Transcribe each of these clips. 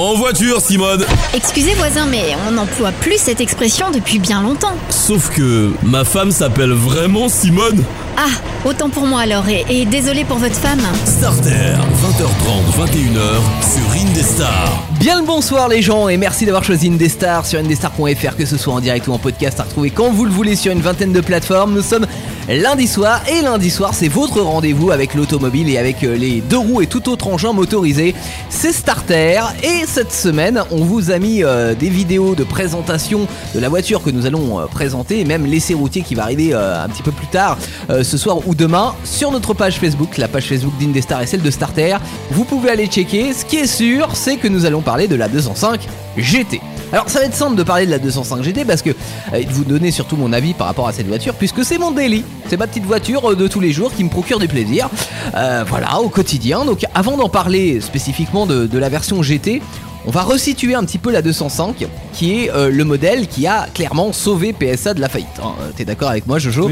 En voiture, Simone Excusez voisin, mais on n'emploie plus cette expression depuis bien longtemps. Sauf que ma femme s'appelle vraiment Simone Ah, autant pour moi alors, et, et désolé pour votre femme. Starter, 20h30, 21h, sur Indestar. Bien le bonsoir les gens et merci d'avoir choisi Indestar sur indestar.fr que ce soit en direct ou en podcast à retrouver quand vous le voulez sur une vingtaine de plateformes. Nous sommes lundi soir et lundi soir c'est votre rendez-vous avec l'automobile et avec euh, les deux roues et tout autre engin motorisé. C'est Starter et cette semaine on vous a mis euh, des vidéos de présentation de la voiture que nous allons euh, présenter et même l'essai routier qui va arriver euh, un petit peu plus tard euh, ce soir ou demain sur notre page Facebook, la page Facebook d'Indestar et celle de Starter. Vous pouvez aller checker. Ce qui est sûr c'est que nous allons parler de la 205 GT. Alors ça va être simple de parler de la 205 GT parce que euh, vous donner surtout mon avis par rapport à cette voiture puisque c'est mon daily, c'est ma petite voiture euh, de tous les jours qui me procure du plaisir, euh, voilà au quotidien. Donc avant d'en parler spécifiquement de, la version GT, on va resituer un petit peu la 205 qui est euh, le modèle qui a clairement sauvé PSA de la faillite. hein. T'es d'accord avec moi Jojo?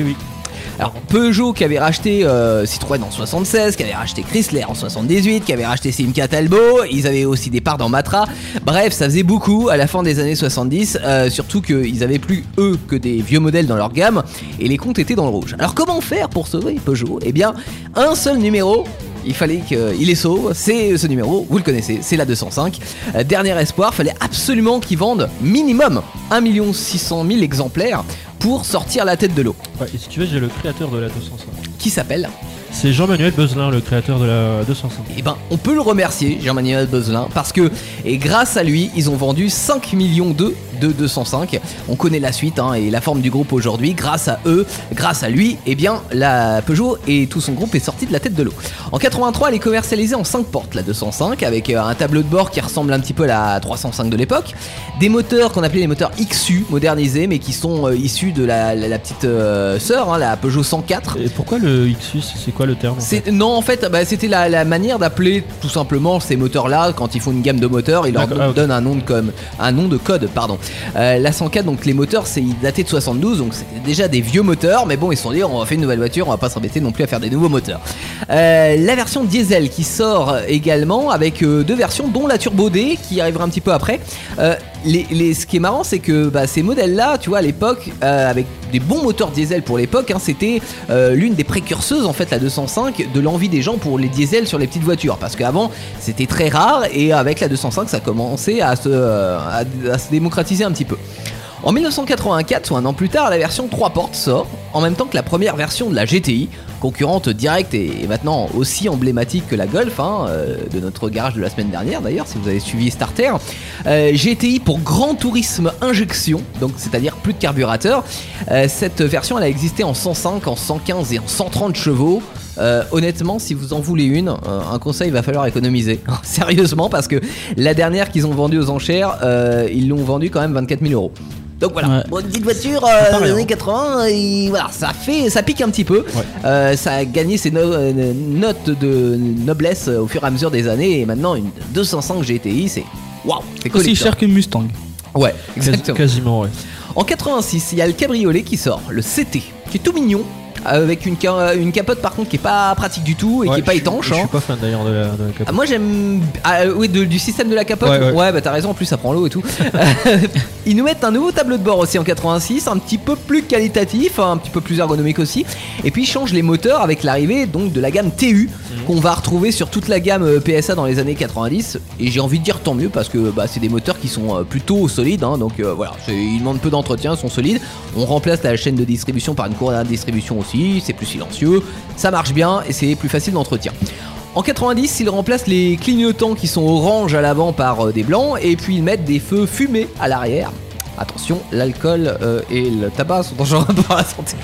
Alors Peugeot qui avait racheté euh, Citroën en 76, qui avait racheté Chrysler en 78, qui avait racheté Simca Talbot, ils avaient aussi des parts dans Matra. Bref, ça faisait beaucoup à la fin des années 70, euh, surtout qu'ils avaient plus eux que des vieux modèles dans leur gamme et les comptes étaient dans le rouge. Alors comment faire pour sauver Peugeot? Eh bien, un seul numéro. Il fallait qu'il les sauve, c'est ce numéro, vous le connaissez, c'est la 205. Euh, dernier espoir, fallait absolument qu'ils vendent minimum 1 600 000 exemplaires pour sortir la tête de l'eau. Ouais, et si tu veux, j'ai le créateur de la 205. Qui s'appelle C'est Jean-Manuel Beuzelin, le créateur de la 205. Eh ben, on peut le remercier, Jean-Manuel Beuzelin, parce que, et grâce à lui, ils ont vendu 5 millions d'eux de 205. On connaît la suite hein, et la forme du groupe aujourd'hui. Grâce à eux, grâce à lui, eh bien, la Peugeot et tout son groupe est sorti de la tête de l'eau. En 83, elle est commercialisée en 5 portes, la 205, avec euh, un tableau de bord qui ressemble un petit peu à la 305 de l'époque. Des moteurs qu'on appelait les moteurs XU modernisés, mais qui sont euh, issus de la, la- la petite euh, sœur, hein, la Peugeot 104. Et pourquoi le XU C'est quoi le terme en fait C'est- non, en fait, bah, c'était la, la manière d'appeler tout simplement ces moteurs-là quand ils font une gamme de moteurs, ils leur ah, donnent un nom de com, un nom de code, pardon. Euh, la 104, donc les moteurs, c'est daté de 72, donc c'était déjà des vieux moteurs, mais bon, ils se sont dit, on va faire une nouvelle voiture, on va pas s'embêter non plus à faire des nouveaux moteurs. Euh, la version diesel qui sort également avec euh, deux versions, dont la Turbo D qui arrivera un petit peu après. Ce qui est marrant, c'est que bah, ces modèles-là, tu vois, à l'époque, euh, avec des bons moteurs diesel pour l'époque, hein, c'était euh, l'une des précurseuses, en fait, la 205, de l'envie des gens pour les diesels sur les petites voitures. Parce qu'avant, c'était très rare, et avec la 205, ça commençait euh, à se démocratiser un petit peu. En 1984, soit un an plus tard, la version 3 portes sort, en même temps que la première version de la GTI, concurrente directe et maintenant aussi emblématique que la Golf, hein, euh, de notre garage de la semaine dernière d'ailleurs, si vous avez suivi Starter. Euh, GTI pour Grand Tourisme Injection, donc c'est-à-dire plus de carburateur. Euh, cette version, elle a existé en 105, en 115 et en 130 chevaux. Honnêtement, si vous en voulez une, un conseil, il va falloir économiser. Sérieusement, parce que la dernière qu'ils ont vendue aux enchères, ils l'ont vendue quand même 24 000 euros. Donc voilà, Ouais. Bon, une petite voiture pas euh, des rien. années 80, et voilà, ça fait, ça pique un petit peu. Ouais. Euh, ça a gagné ses no- euh, notes de noblesse euh, au fur et à mesure des années, et maintenant une 205 GTI, c'est waouh, c'est Aussi cher qu'une Mustang. Ouais, exactement. Quasiment, ouais. En 86, il y a le cabriolet qui sort, le CT, qui est tout mignon, avec une, ca- une capote par contre qui est pas pratique du tout et qui est pas étanche. Je hein. suis pas fan d'ailleurs de la, de la capote. Ah, moi j'aime ah, euh, oui de- du système de la capote Ouais, ouais. bah t'as raison en plus ça prend l'eau et tout ils nous mettent un nouveau tableau de bord aussi en 86 un petit peu plus qualitatif un petit peu plus ergonomique aussi et puis ils changent les moteurs avec l'arrivée donc de la gamme TU qu'on va retrouver sur toute la gamme euh, PSA dans les années 90 et j'ai envie de dire tant mieux parce que bah, c'est des moteurs qui sont euh, plutôt solides hein, donc euh, voilà c'est- ils demandent peu d'entretien ils sont solides on remplace la chaîne de distribution par une courroie de distribution aussi c'est plus silencieux ça marche bien et c'est plus facile d'entretien en 90, ils remplacent les clignotants qui sont orange à l'avant par euh, des blancs et puis ils mettent des feux fumés à l'arrière. Attention, l'alcool euh, et le tabac sont dangereux pour la santé.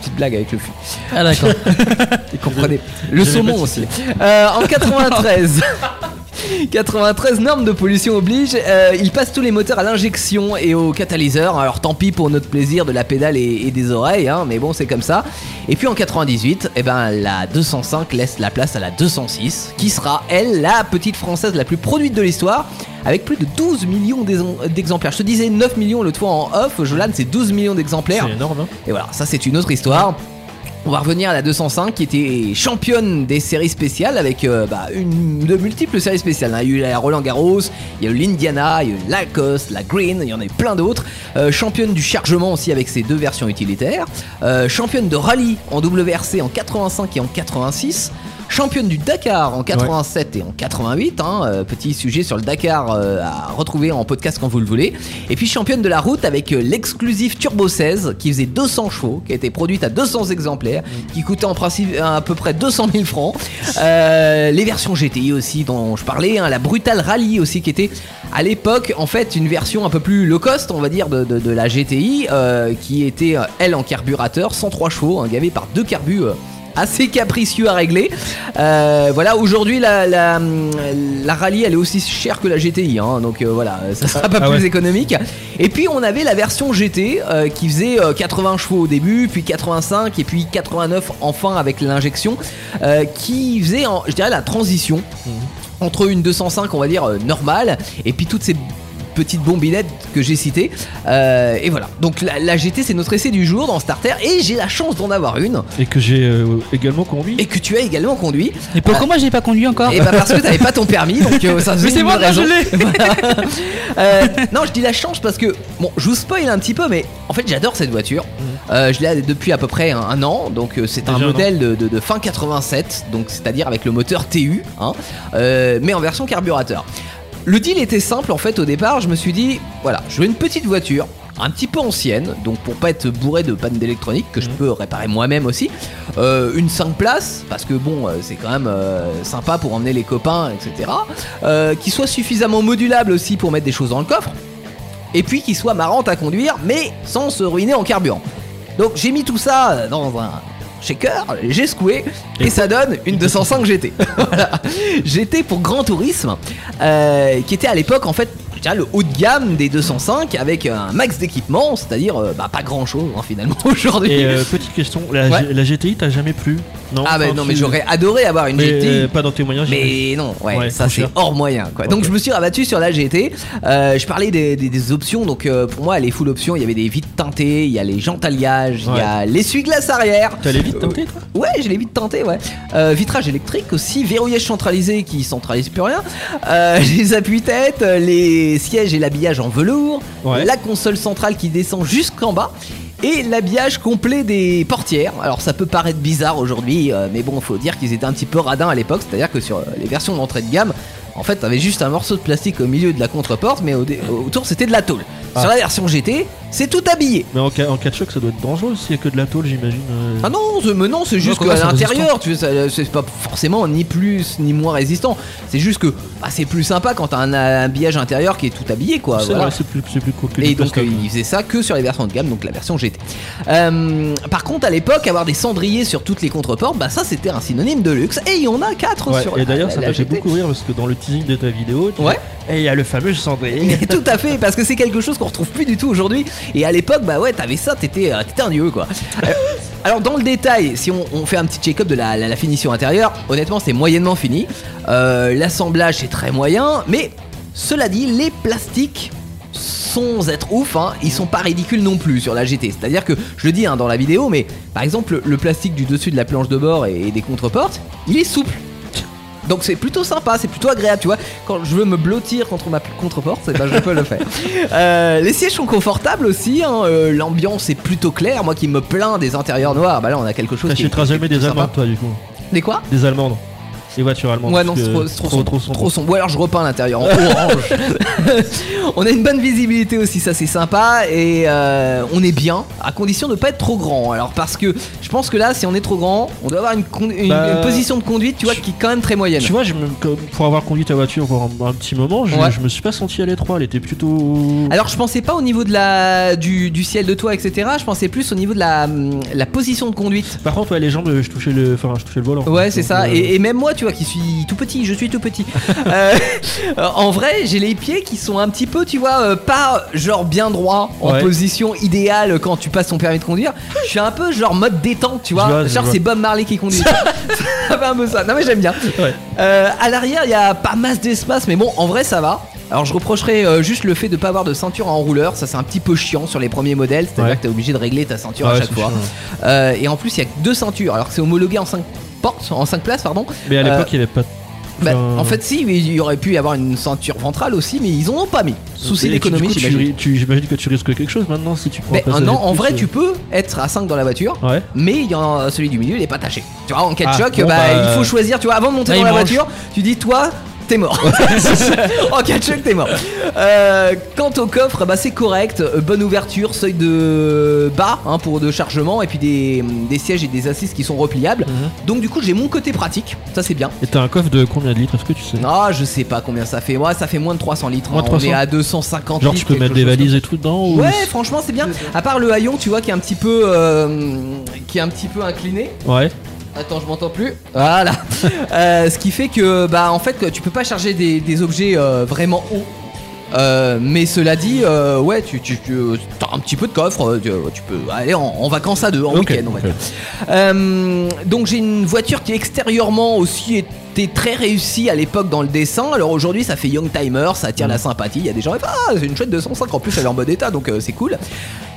Petite blague avec le fût. Ah d'accord. Vous comprenez. Le saumon aussi. Euh, en 93. 93 normes de pollution oblige, euh, ils passent tous les moteurs à l'injection et au catalyseur. Alors tant pis pour notre plaisir de la pédale et, et des oreilles, hein, mais bon c'est comme ça. Et puis en 98, eh ben, la 205 laisse la place à la 206, qui sera elle la petite française la plus produite de l'histoire, avec plus de 12 millions d'ex- d'exemplaires. Je te disais 9 millions l'autre fois en off, Jolan c'est 12 millions d'exemplaires. C'est énorme, hein Et voilà, ça c'est une autre histoire. On va revenir à la 205 qui était championne des séries spéciales avec euh, bah, une de multiples séries spéciales. Il y a eu la Roland Garros, il y a eu l'Indiana, il y a eu la Lacoste, la Green, il y en a eu plein d'autres. Euh, championne du chargement aussi avec ses deux versions utilitaires. Euh, championne de rallye en WRC en 85 et en 86. Championne du Dakar en 87 et en 88, hein, euh, petit sujet sur le Dakar euh, à retrouver en podcast quand vous le voulez. Et puis championne de la route avec euh, l'exclusif Turbo 16 qui faisait 200 chevaux, qui a été produite à 200 exemplaires, qui coûtait en principe à peu près 200 000 francs. Euh, les versions GTI aussi dont je parlais, hein, la Brutal Rally aussi qui était à l'époque en fait une version un peu plus low cost on va dire de, de- de la GTI euh, qui était elle en carburateur 103 chevaux, hein, gavé par deux carbus. euh, assez capricieux à régler. Euh, voilà, aujourd'hui la, la, la rallye elle est aussi chère que la GTI, hein, donc euh, voilà, ça sera pas Ah plus ouais. économique. Et puis on avait la version GT euh, qui faisait euh, 80 chevaux au début, puis 85 et puis 89 enfin avec l'injection, qui faisait, en- je dirais, la transition entre une 205 on va dire normale et puis toutes ces petites bombinettes que j'ai citées Euh, et voilà. Donc la, la GT c'est notre essai du jour dans Starter. Et j'ai la chance d'en avoir une. Et que j'ai euh, également conduit. et que tu as également conduit. Et pourquoi moi j'ai pas conduit encore et bah parce que t'avais pas ton permis donc euh, ça Mais c'est une bon, je raison. Voilà. Euh, non je dis la chance parce que bon je vous spoil un petit peu mais en fait j'adore cette voiture. Euh, je l'ai depuis à peu près un, un an donc euh, c'est un Déjà un modèle de, de- de fin 87 donc c'est à dire avec le moteur TU hein, euh, mais en version carburateur le deal était simple en fait au départ je me suis dit voilà je veux une petite voiture un petit peu ancienne, donc pour pas être bourré de panne d'électronique que je peux réparer moi-même aussi. Euh, une 5 places, parce que bon, euh, c'est quand même euh, sympa pour emmener les copains, etc. Qui soit suffisamment modulable aussi pour mettre des choses dans le coffre. Et puis qui soit marrante à conduire, mais sans se ruiner en carburant. Donc j'ai mis tout ça dans un shaker, j'ai secoué, et ça donne une 205 GT. voilà. GT pour Grand Tourisme, euh, qui était à l'époque en fait dirais, le haut de gamme des 205 avec un max d'équipement, c'est-à-dire euh, bah, pas grand-chose hein, finalement aujourd'hui. Et euh, petite question, la, Ouais. G- la GTI t'as jamais plu? Non ah bah non mais tu- j'aurais adoré avoir une Mais, GT. euh, pas dans tes moyens. Mais non, ouais, Ouais, ça c'est cher. hors moyen quoi. Donc je me suis rabattu sur la GT. Euh, je parlais des, des- des options, donc euh, pour moi les full options, il y avait des vitres teintées, il y a les jantes alliages, il y a l'essuie-glace arrière. T'as les vite teintés toi? Ouais, j'ai les vitres teintées, ouais. Euh, vitrage électrique aussi, verrouillage centralisé qui centralise plus rien. Euh, les appuis-têtes, les sièges et l'habillage en velours. Ouais. La console centrale qui descend jusqu'en bas. Et l'habillage complet des portières. Alors ça peut paraître bizarre aujourd'hui, euh, mais bon, faut dire qu'ils étaient un petit peu radins à l'époque. C'est-à-dire que sur euh, les versions d'entrée de gamme, en fait, t'avais juste un morceau de plastique au milieu de la contreporte, mais au autour c'était de la tôle. Ah. Sur la version GT, c'est tout habillé. Mais en cas, en cas de choc, ça doit être dangereux s'il y a que de la tôle, j'imagine. euh. Ah non, c'est- mais non, c'est juste qu'à l'intérieur, tu sais, ça- c'est pas forcément ni plus ni moins résistant. C'est juste que bah, c'est plus sympa quand t'as un habillage intérieur qui est tout habillé, quoi. c'est voilà. vrai, c'est plus, c'est plus cool que Et donc euh, il faisait ça que sur les versions de gamme, donc la version GT. Euh, par contre, à l'époque, avoir des cendriers sur toutes les contreportes, bah ça c'était un synonyme de luxe. Et il y en a quatre Ouais, sur et d'ailleurs, ça m'a fait beaucoup rire parce que dans le teasing de ta vidéo, tu Ouais. Et il y a le fameux cendrier. Tout à fait, parce que c'est quelque chose qu'on retrouve plus du tout aujourd'hui. Et à l'époque, bah ouais, t'avais ça, t'étais euh, un dieu quoi. Euh, alors dans le détail, si on, on fait un petit check-up de la, la- la finition intérieure, honnêtement c'est moyennement fini. Euh, L'assemblage c'est très moyen, mais cela dit, les plastiques sans être ouf, hein, ils sont pas ridicules non plus sur la GT. C'est-à-dire que, je le dis hein, dans la vidéo, mais par exemple le, le plastique du dessus de la planche de bord et, et des contreportes, il est souple. Donc c'est plutôt sympa, c'est plutôt agréable, tu vois. Quand je veux me blottir contre ma contreporte, eh ben, je peux le faire. Euh, les sièges sont confortables aussi, hein, euh, l'ambiance est plutôt claire. Moi qui me plains des intérieurs noirs, bah là on a quelque chose T'achèteras jamais des sympa. toi, du coup. Des quoi? Des Allemandes. Des voitures allemandes. Ouais non, c'est trop, trop, sombre, trop sombre. trop sombre. Ou alors je repeins l'intérieur en orange. on a une bonne visibilité aussi, ça c'est sympa et euh, on est bien à condition de pas être trop grand. Alors parce que je pense que là, si on est trop grand, on doit avoir une, Bah, une position de conduite, tu vois, qui est quand même très moyenne. Tu vois, je me- comme- pour avoir conduit ta voiture pour un, un petit moment, je, Ouais. je me suis pas senti à l'étroit. Elle était plutôt. Alors je pensais pas au niveau de la du, du ciel de toit etc. Je pensais plus au niveau de la, la position de conduite. Par contre, ouais, les jambes, je touchais le, enfin, je touchais le volant. Ouais c'est ça. euh, Et, et même moi tu vois qui suis tout petit, je suis tout petit. Euh, en vrai j'ai les pieds qui sont un petit peu tu vois euh, pas genre bien droit en Ouais. position idéale quand tu passes ton permis de conduire. Je suis un peu genre mode détente tu vois. Je vois, je genre vois. c'est Bob Marley qui conduit. ça fait un peu ça. Non mais j'aime bien. Ouais. Euh, à l'arrière, il y a pas masse d'espace, mais bon, en vrai, ça va. Alors je reprocherais euh, juste le fait de pas avoir de ceinture en rouleur, ça c'est un petit peu chiant sur les premiers modèles, c'est-à-dire Ouais. que t'es obligé de régler ta ceinture Ouais, à chaque c'est fois. chiant. Euh, et en plus il y a que deux ceintures, alors que c'est homologué en 5 portes, en 5 places pardon. Mais à l'époque, Euh, il n'y avait pas. Bah, en fait si, mais il y aurait pu y avoir une ceinture ventrale aussi, mais ils en ont pas mis. Souci d'économie j'imagine. J'imagine que tu risques quelque chose maintenant si tu prends. Passager non, en vrai euh. tu peux être à 5 dans la voiture. Ouais. Mais il y en celui du milieu, il est pas taché. Tu vois, en cas de Ah, choc, bon, bah, bah, il faut choisir. Tu vois, avant de monter dans la voiture, tu dis toi, t'es mort. en cas de choc, t'es mort. Euh, quant au coffre, bah, c'est correct. Euh, Bonne ouverture, seuil de bas hein, pour de chargement, et puis des, des sièges et des assises qui sont repliables. Mhm. Donc du coup, j'ai mon côté pratique. Ça, c'est bien. Et t'as un coffre de combien de litres Est-ce que tu sais? Ah, je sais pas combien ça fait. Moi, ça fait moins de 300 litres. Moins hein. On 300. est à 250 Genre, litres. tu peux mettre des valises et tout dedans ou- Ouais, franchement, c'est bien. À part le haillon, tu vois, qui est un petit peu, euh, qui est un petit peu incliné. Ouais. Attends, je m'entends plus. Voilà. Euh, ce qui fait que, bah, en fait, tu peux pas charger des, des objets euh, vraiment hauts. Euh, mais cela dit, euh, ouais, tu, tu, tu as un petit peu de coffre. Tu, tu peux aller en, en vacances à deux, en week-end, on va dire. Donc j'ai une voiture qui extérieurement aussi était très réussie à l'époque dans le dessin. Alors aujourd'hui, ça fait young timer, ça attire la sympathie. Il y a des gens, ah, c'est une chouette 205. En plus, elle est en bon état, donc euh, c'est cool.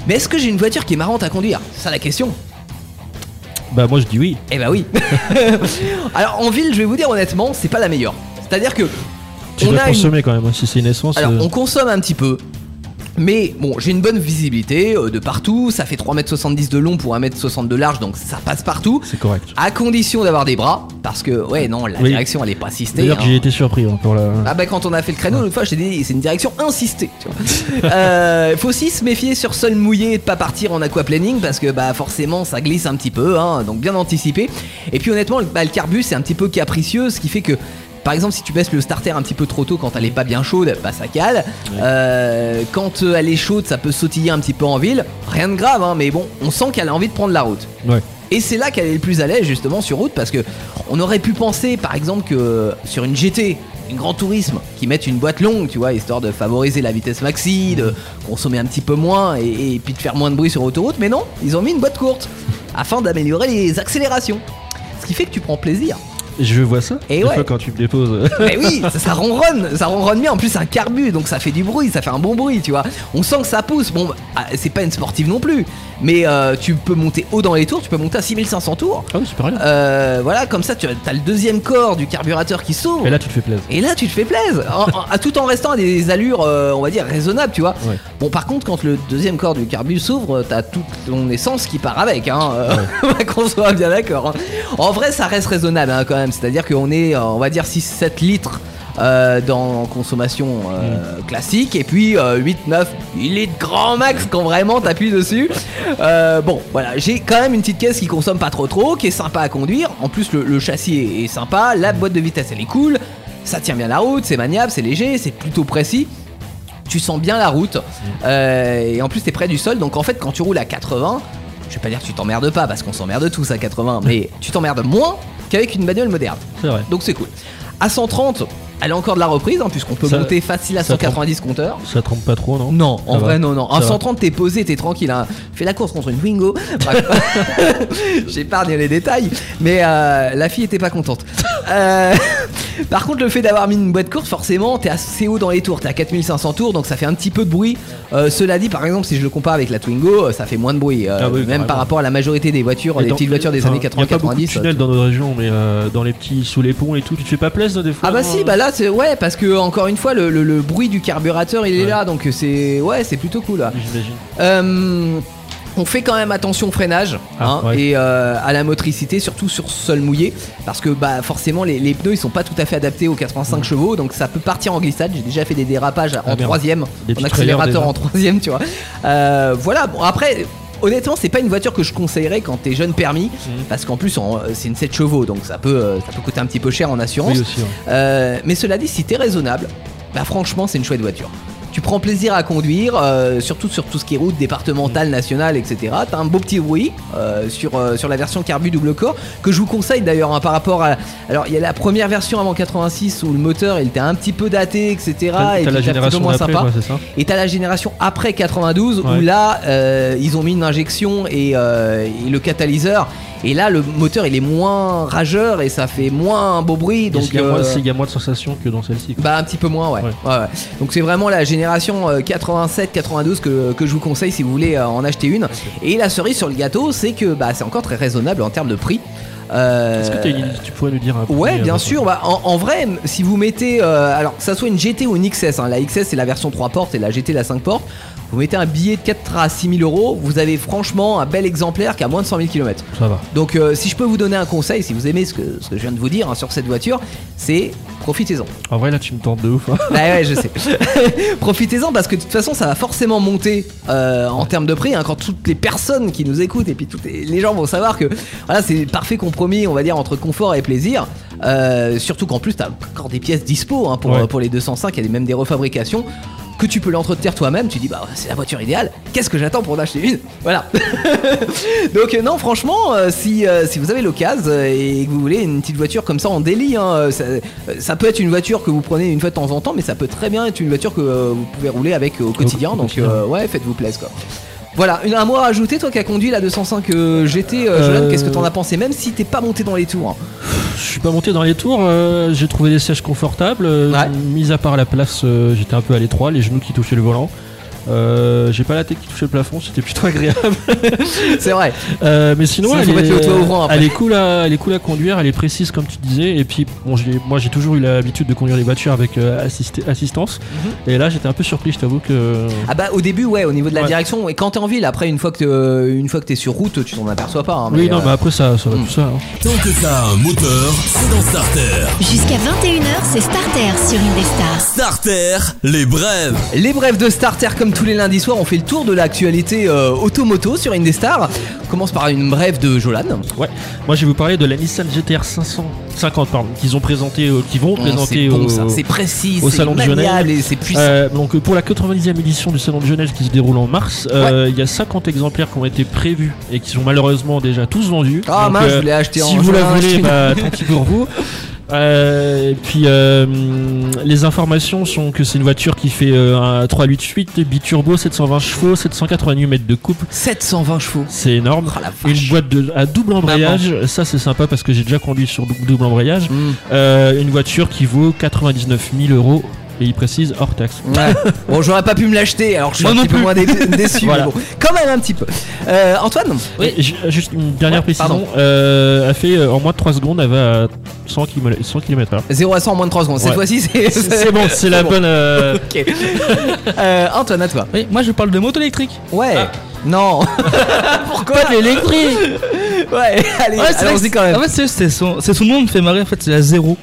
Mais est-ce que j'ai une voiture qui est marrante à conduire? C'est ça la question. Bah, moi je dis oui. Eh bah oui. Alors en ville, je vais vous dire honnêtement, c'est pas la meilleure. C'est-à-dire que Tu on dois a une- consommer quand même. hein, Si c'est une essence. alors euh, on consomme un petit peu. Mais bon, j'ai une bonne visibilité euh, de partout, ça fait 3m70 de long pour 1m60 de large, donc ça passe partout. C'est correct. À condition d'avoir des bras, parce que ouais non, la Oui. direction elle est pas assistée. D'ailleurs, hein. j'ai été surpris hein, pour la. Ah bah quand on a fait le créneau, l'autre fois, je t'ai dit, c'est une direction insistée. Tu vois. Euh, faut aussi se méfier sur sol mouillé et de pas partir en aquaplaning parce que bah forcément ça glisse un petit peu, hein, donc bien anticiper. Et puis honnêtement, le, bah, le carbu c'est un petit peu capricieux, ce qui fait que par exemple, si tu baisses le starter un petit peu trop tôt quand elle est pas bien chaude, bah ça cale. Euh, quand euh, elle est chaude, ça peut sautiller un petit peu en ville. Rien de grave, hein, mais bon, on sent qu'elle a envie de prendre la route. Ouais. Et c'est là qu'elle est le plus à l'aise justement sur route parce que on aurait pu penser par exemple que sur une GT, une Grand Tourisme, qui mettent une boîte longue, tu vois, histoire de favoriser la vitesse maxi, de consommer un petit peu moins et, et puis de faire moins de bruit sur autoroute, mais non, ils ont mis une boîte courte afin d'améliorer les accélérations. Ce qui fait que tu prends plaisir. Je vois ça. Et Des ouais. fois, quand tu me déposes. Mais oui, ça, ça ronronne, ça ronronne bien. En plus, c'est un carbu, donc ça fait du bruit, ça fait un bon bruit, tu vois. On sent que ça pousse. Bon, ah, c'est pas une sportive non plus, mais euh, tu peux monter haut dans les tours, tu peux monter à 6500 tours. Ah oui, c'est pas rien. Euh, voilà, comme ça, tu as le deuxième corps du carburateur qui s'ouvre. Et là, tu te fais plaisir. Et là, tu te fais plaisir, à- tout en restant à des allures, euh, on va dire, raisonnables, tu vois. Ouais. Bon, par contre, quand le deuxième corps du carbu s'ouvre, t'as toute ton essence qui part avec, hein. euh, qu'on soit bien d'accord. hein. En vrai, ça reste raisonnable, hein, quand même. C'est-à-dire qu'on est, euh, on va dire, 6-7 litres. euh, dans consommation euh, classique. Et puis 8-9 litres grand max quand vraiment t'appuies dessus. Euh, bon voilà. J'ai quand même une petite caisse qui consomme pas trop trop qui est sympa à conduire. En plus le, le châssis est, est sympa. La boîte de vitesse elle est cool. Ça tient bien la route c'est maniable c'est léger c'est plutôt précis. Tu sens bien la route. Euh, et en plus t'es près du sol. Donc en fait quand tu roules à 80 je vais pas dire que tu t'emmerdes pas parce qu'on s'emmerde tous à 80 mais tu t'emmerdes moins qu'avec une bagnole moderne C'est vrai. donc c'est cool à 130 elle a encore de la reprise hein, puisqu'on peut Ça- monter facile à ça 190 compteurs Ça trompe pas trop, non? Non, en Ça vrai, va. non, non. Ça va. 130, t'es posé, t'es tranquille. Hein. Fais la course contre une Twingo. Bref. J'épargne les détails. Mais euh, la fille était pas contente. Euh, Par contre, le fait d'avoir mis une boîte courte, forcément, t'es assez haut dans les tours. T'es à 4500 tours, donc ça fait un petit peu de bruit. Euh, cela dit, par exemple, si je le compare avec la Twingo, euh, ça fait moins de bruit. Euh, Ah oui, même carrément. par rapport à la majorité des voitures, des petites voitures des années y a pas beaucoup de 80-90. tunnels dans notre région, mais euh, dans les petits sous les ponts et tout, tu te fais pas plaisir des fois Ah bah non si, bah là c'est ouais parce que encore une fois le, le- le bruit du carburateur il est Ouais. là donc c'est ouais c'est plutôt cool. là. J'imagine. Euh, on fait quand même attention au freinage Ah, hein, ouais. et euh, à la motricité, surtout sur sol mouillé, parce que bah forcément les, les pneus ils sont pas tout à fait adaptés aux 85 chevaux, donc ça peut partir en glissade. J'ai déjà fait des dérapages en. Ah, troisième, en accélérateur en troisième, tu vois. Euh, voilà. Bon après. Honnêtement, c'est pas une voiture que je conseillerais quand t'es jeune permis, Mhm. parce qu'en plus en- c'est une 7 chevaux, donc ça peut, euh, ça peut coûter un petit peu cher en assurance. Oui, aussi. ouais. Euh, mais cela dit, si t'es raisonnable, bah franchement, c'est une chouette voiture. Tu prends plaisir à conduire, euh, surtout sur tout ce qui est route départementale, nationale, etc. T'as un beau petit bruit euh, sur, euh, sur la version Carbu double corps que je vous conseille d'ailleurs hein, par rapport à. Alors il y a la première version avant 86 où le moteur il était un petit peu daté, etc. T'as et t'as la génération moins sympa. ouais, c'est ça Et t'as la génération après 92 où là ils ont mis une injection et, et le catalyseur Et là, le moteur il est moins rageur et ça fait moins beau bruit. Donc Donc il y, a moins- euh, il y a moins de sensations que dans celle-ci. bah un petit peu moins ouais. Ouais. Ouais, ouais. Donc c'est vraiment la génération 87-92 que, que je vous conseille si vous voulez euh, en acheter une. Et la cerise sur le gâteau c'est que bah, c'est encore très raisonnable en termes de prix. Euh, Est-ce que une tu pourrais nous dire un peu Ouais, bien sûr. Bah, en, en vrai, si vous mettez, euh, alors que ça soit une GT ou une XS, hein, la XS c'est la version 3 portes et la GT la 5 portes. Vous mettez un billet de 4 à 6 000 euros, vous avez franchement un bel exemplaire qui a moins de 100 000 km. Ça va. Donc, euh, si je peux vous donner un conseil, si vous aimez ce que, ce que je viens de vous dire hein, sur cette voiture, c'est profitez-en. En vrai, là, tu me tentes de ouf. hein. Bah ouais, je sais. Profitez-en parce que de toute façon, ça va forcément monter euh, en termes de prix hein, quand toutes les personnes qui nous écoutent et puis toutes les, les gens vont savoir que voilà, c'est le parfait compromis, on va dire, entre confort et plaisir. Euh, surtout qu'en plus, t'as encore des pièces dispo hein, pour, Ouais. pour les 205, il y a même des refabrications que tu peux l'entretenir toi-même. Tu dis, bah c'est la voiture idéale, qu'est-ce que j'attends pour en acheter une Voilà. Donc, euh, non, franchement, euh, si, euh, si vous avez l'occasion et que vous voulez une petite voiture comme ça en délit, hein, ça, ça peut être une voiture que vous prenez une fois de temps en temps, mais ça peut très bien être une voiture que euh, vous pouvez rouler avec au quotidien. donc, ouais, faites-vous plaisir quoi. Voilà, une, un mot à rajouter, toi qui as conduit la 205 euh, GT, euh, Jolan, Euh, qu'est-ce que t'en as pensé Même si t'es pas monté dans les tours. hein. Je suis pas monté dans les tours, euh, j'ai trouvé des sièges confortables. euh, Ouais. Mis à part la place, euh, j'étais un peu à l'étroit, les genoux qui touchaient le volant. Euh, j'ai pas la tête qui touchait le plafond, c'était plutôt agréable. C'est vrai. Euh, mais sinon, elle, est, toit elle est cool à, elle est cool à conduire, elle est précise comme tu disais. Et puis, bon, j'ai- moi j'ai toujours eu l'habitude de conduire les voitures avec euh, assisté- assistance. Et là, j'étais un peu surpris, je t'avoue que. Ah bah au début ouais au niveau de la Ouais. direction et quand t'es en ville après une fois que t'es, une fois que t'es sur route tu t'en aperçois pas hein, oui, non, euh, mais après ça, ça va hmm. tout ça. hein. Tant que a un moteur, c'est dans Starter. Jusqu'à 21h, c'est Starter sur Indestar. Starter, les brèves. Les brèves de Starter comme tous les lundis soirs on fait le tour de l'actualité euh, automoto sur Indestar. On commence par une brève de Jolan. Ouais. Moi, je vais vous parler de la Nissan GTR 550, pardon, qu'ils ont présenté, euh, qui vont Oh, c'est présenter bon au, c'est précis, au c'est Salon de Genève. c'est puissant. Euh, donc pour la 90e édition du Salon de Genève qui se déroule en mars, euh, il y a 50 exemplaires qui ont été prévus et qui sont malheureusement déjà tous vendus. Ah mince, je voulais acheter en si vous la voulez, bah, tant pis pour vous. Euh, et puis euh, les informations sont que c'est une voiture qui fait euh, un 3.8 biturbo, 720 chevaux, 780 Nm de coupe. 720 chevaux. C'est énorme. Oh. Une boîte de, à double embrayage, ça c'est sympa parce que j'ai déjà conduit sur dou- double embrayage. Mm. Euh, une voiture qui vaut 99 000 euros et il précise hors taxe. Ouais. bon, j'aurais pas pu me l'acheter, alors je suis Moi un non petit peu moins dé- déçu. Voilà. mais bon, quand même un petit peu. Euh, Antoine Oui, ju- juste une dernière Ouais, précision. Euh, elle fait euh, en moins de 3 secondes, elle va à 100 km, 100 km/h. 0 à 100 en moins de 3 secondes. Cette Ouais. fois-ci, c'est. C'est bon, c'est la bon. bonne. euh, Ok. Euh, Antoine, à toi. Oui, moi je parle de moto électrique. Ouais. Non. Pourquoi l'électrique Ouais, allez, allons-y quand même. En fait, c'est- c'est son, c'est son nom me fait marrer. En fait, c'est la zéro.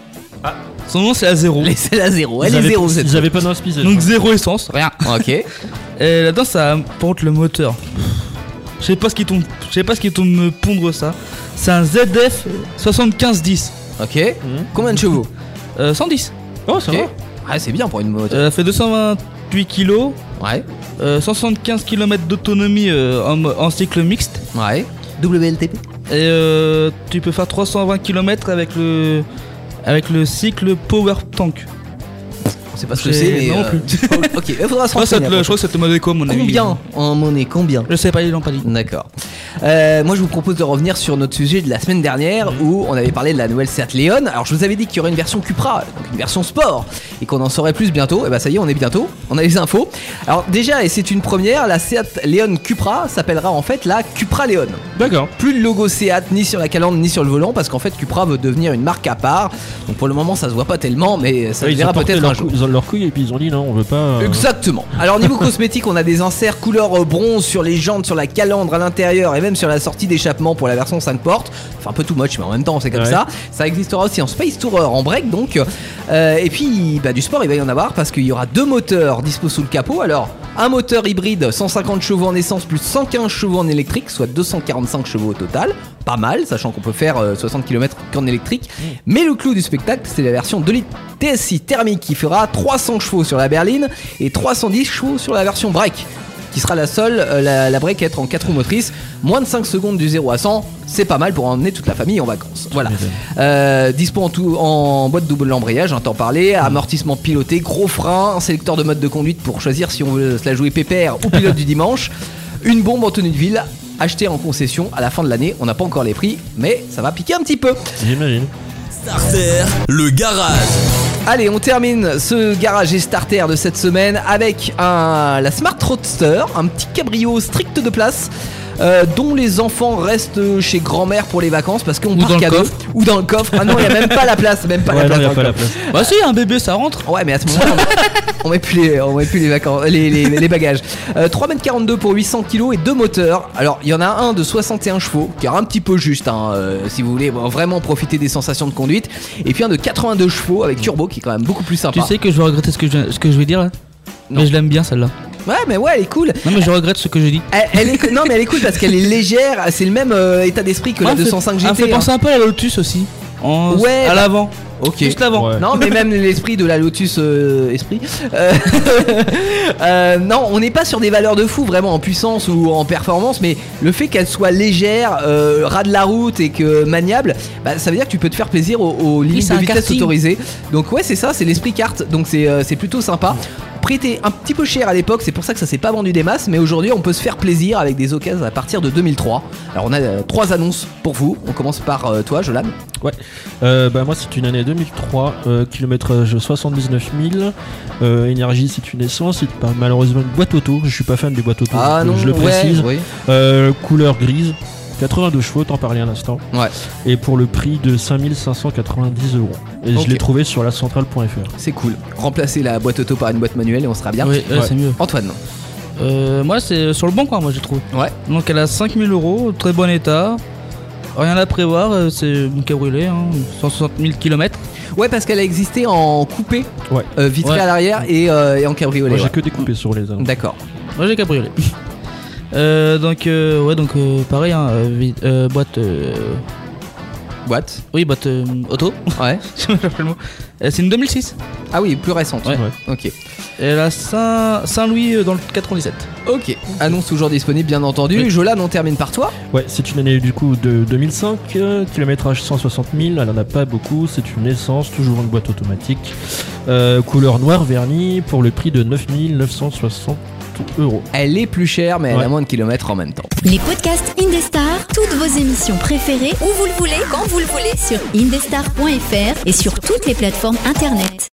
Son nom c'est la zéro. Laissez la zéro. Elle est zéro cette avaient pas d'inspiration. Donc zéro essence, rien. Ok. Et là-dedans, ça porte le moteur. Je sais pas ce qui tombe. Je sais pas ce qui tombe me pondre ça. C'est un ZF 7510. Ok. Combien de chevaux Euh, 110. Oh, ça Ok. va. Ah, c'est bien pour une moto. Euh, elle fait 228 kilos. Ouais. euh, 175 km d'autonomie euh, en, en cycle mixte. Ouais. WLTP. Et euh, tu peux faire 320 km avec le avec le cycle Power Tank. On sait pas ce que c'est, mais. non euh, plus. ok, il faudra se renseigner. le- je crois que ça te demandait quoi, mon ami Combien en monnaie Combien? Je sais pas, ils l'ont pas dit. D'accord. Euh, moi, je vous propose de revenir sur notre sujet de la semaine dernière où on avait parlé de la nouvelle Seat Leon. Alors, je vous avais dit qu'il y aurait une version Cupra, donc une version sport, et qu'on en saurait plus bientôt. Et bah, ça y est, on est bientôt. On a les infos. Alors, déjà, et c'est une première, la Seat Leon Cupra s'appellera en fait la Cupra Leon. D'accord. Plus le logo Seat ni sur la calandre ni sur le volant parce qu'en fait Cupra veut devenir une marque à part. Donc pour le moment ça se voit pas tellement mais ça Ouais, se verra peut-être un jour. ils ont leur couille et puis ils ont dit non, on veut pas. euh, Exactement. Alors niveau cosmétique, on a des inserts couleur euh, bronze sur les jantes, sur la calandre à l'intérieur et même sur la sortie d'échappement pour la version 5 portes. Enfin un peu too much mais en même temps c'est comme Ouais. ça. Ça existera aussi en Space Tourer en break donc. Euh, et puis bah, du sport il va y en avoir parce qu'il y aura deux moteurs dispo sous le capot. Alors un moteur hybride 150 chevaux en essence plus 115 chevaux en électrique, soit 245 chevaux au total. Pas mal, sachant qu'on peut faire euh, 60 km qu'en électrique. Mais le clou du spectacle, c'est la version 2 litres TSI thermique qui fera 300 chevaux sur la berline et 310 chevaux sur la version break qui sera la seule, euh, la, la break à être en 4 roues motrices. Moins de 5 secondes du 0 à 100, c'est pas mal pour emmener toute la famille en vacances. Voilà. Euh, dispo en, tout, en boîte double embrayage, un temps parlé, amortissement piloté, gros frein, un sélecteur de mode de conduite pour choisir si on veut se la jouer pépère ou pilote du dimanche, une bombe en tenue de ville acheter en concession à la fin de l'année. On n'a pas encore les prix, mais ça va piquer un petit peu. J'imagine. Starter, le garage. Allez, on termine ce garage et starter de cette semaine avec un, la Smart Roadster, un petit cabrio strict de place. Euh, dont les enfants restent chez grand-mère pour les vacances parce qu'on part dans le cadeau. coffre. ou dans le coffre. Ah non, il y a même pas la place, même pas Ouais, la non, place. y a pas la place. Bah si, un bébé ça rentre. Ouais, mais à ce moment-là, on, on met plus les, on met plus les vacances, les, les- les bagages. Euh, 3m42 pour 800 kg et deux moteurs. Alors, il y en a un de 61 chevaux, qui est un petit peu juste, hein, euh, si vous voulez bon, vraiment profiter des sensations de conduite. Et puis un de 82 chevaux avec turbo, qui est quand même beaucoup plus sympa. Tu sais que je vais regretter ce que je, ce que je vais dire là? Non. Mais je l'aime bien celle-là. Ouais, mais ouais, elle est cool. Non mais je regrette ce que j'ai dit. Elle, elle est, non, mais elle est cool parce qu'elle est légère. C'est le même euh, état d'esprit que la Ouais, elle fait- 205 Elle GT. me fait hein. penser un peu à la Lotus aussi. En, Ouais, à bah- l'avant. Ok. Juste l'avant. Ouais. Non, mais même l'esprit de la Lotus euh, Esprit. Euh, euh, non, on n'est pas sur des valeurs de fou vraiment en puissance ou en performance, mais le fait qu'elle soit légère, euh, ras de la route et que maniable, bah, ça veut dire que tu peux te faire plaisir aux, aux limites de vitesse autorisées. Donc ouais, c'est ça, c'est l'esprit carte. Donc c'est euh, c'est plutôt sympa. Était un petit peu cher à l'époque, c'est pour ça que ça s'est pas vendu des masses, mais aujourd'hui on peut se faire plaisir avec des occasions à partir de 2003. Alors on a euh, trois annonces pour vous. On commence par euh, toi, Jolan. Euh, bah moi c'est une année 2003, euh, kilométrage 79 000, euh, énergie c'est une essence, c'est pas malheureusement une boîte auto, je suis pas fan des boîtes auto, Ah non, je le ouais, précise. oui. Euh, couleur grise, 82 chevaux, t'en parlais un instant. Ouais. Et pour le prix de 5590 euros. Et je l'ai trouvé sur la centrale.fr. C'est cool. Remplacer la boîte auto par une boîte manuelle et on sera bien. Oui, ouais, c'est mieux. Antoine. Euh, moi c'est sur le bon coin moi j'ai trouvé. Ouais. Donc elle a 5000 euros, très bon état. Rien à prévoir, euh, c'est une cabriolet, hein, 160 000 km. Ouais, parce qu'elle a existé en coupé, Ouais. euh, vitré Ouais. à l'arrière et, euh, et en cabriolet. Moi j'ai ouais. que découpé sur les annonces. D'accord. Moi j'ai cabriolet. Euh, donc euh, ouais donc euh, pareil hein, euh, euh, boîte euh, Boîte. oui boîte euh, auto Ouais. c'est une 2006 Ah oui, plus récente. Ouais. Ok. elle a Saint Saint Louis euh, dans le 97 Ok. Annonce toujours disponible, bien entendu. Oui. Jolan, on termine par toi. Ouais, c'est une année du coup de 2005, euh, kilométrage 160 000, elle en a pas beaucoup, c'est une essence, toujours une boîte automatique, euh, couleur noir verni pour le prix de 9 960 euros. Elle est plus chère, mais elle a moins de kilomètres en même temps. Les podcasts Indestar, toutes vos émissions préférées, où vous le voulez, quand vous le voulez, sur indestar.fr et sur toutes les plateformes internet.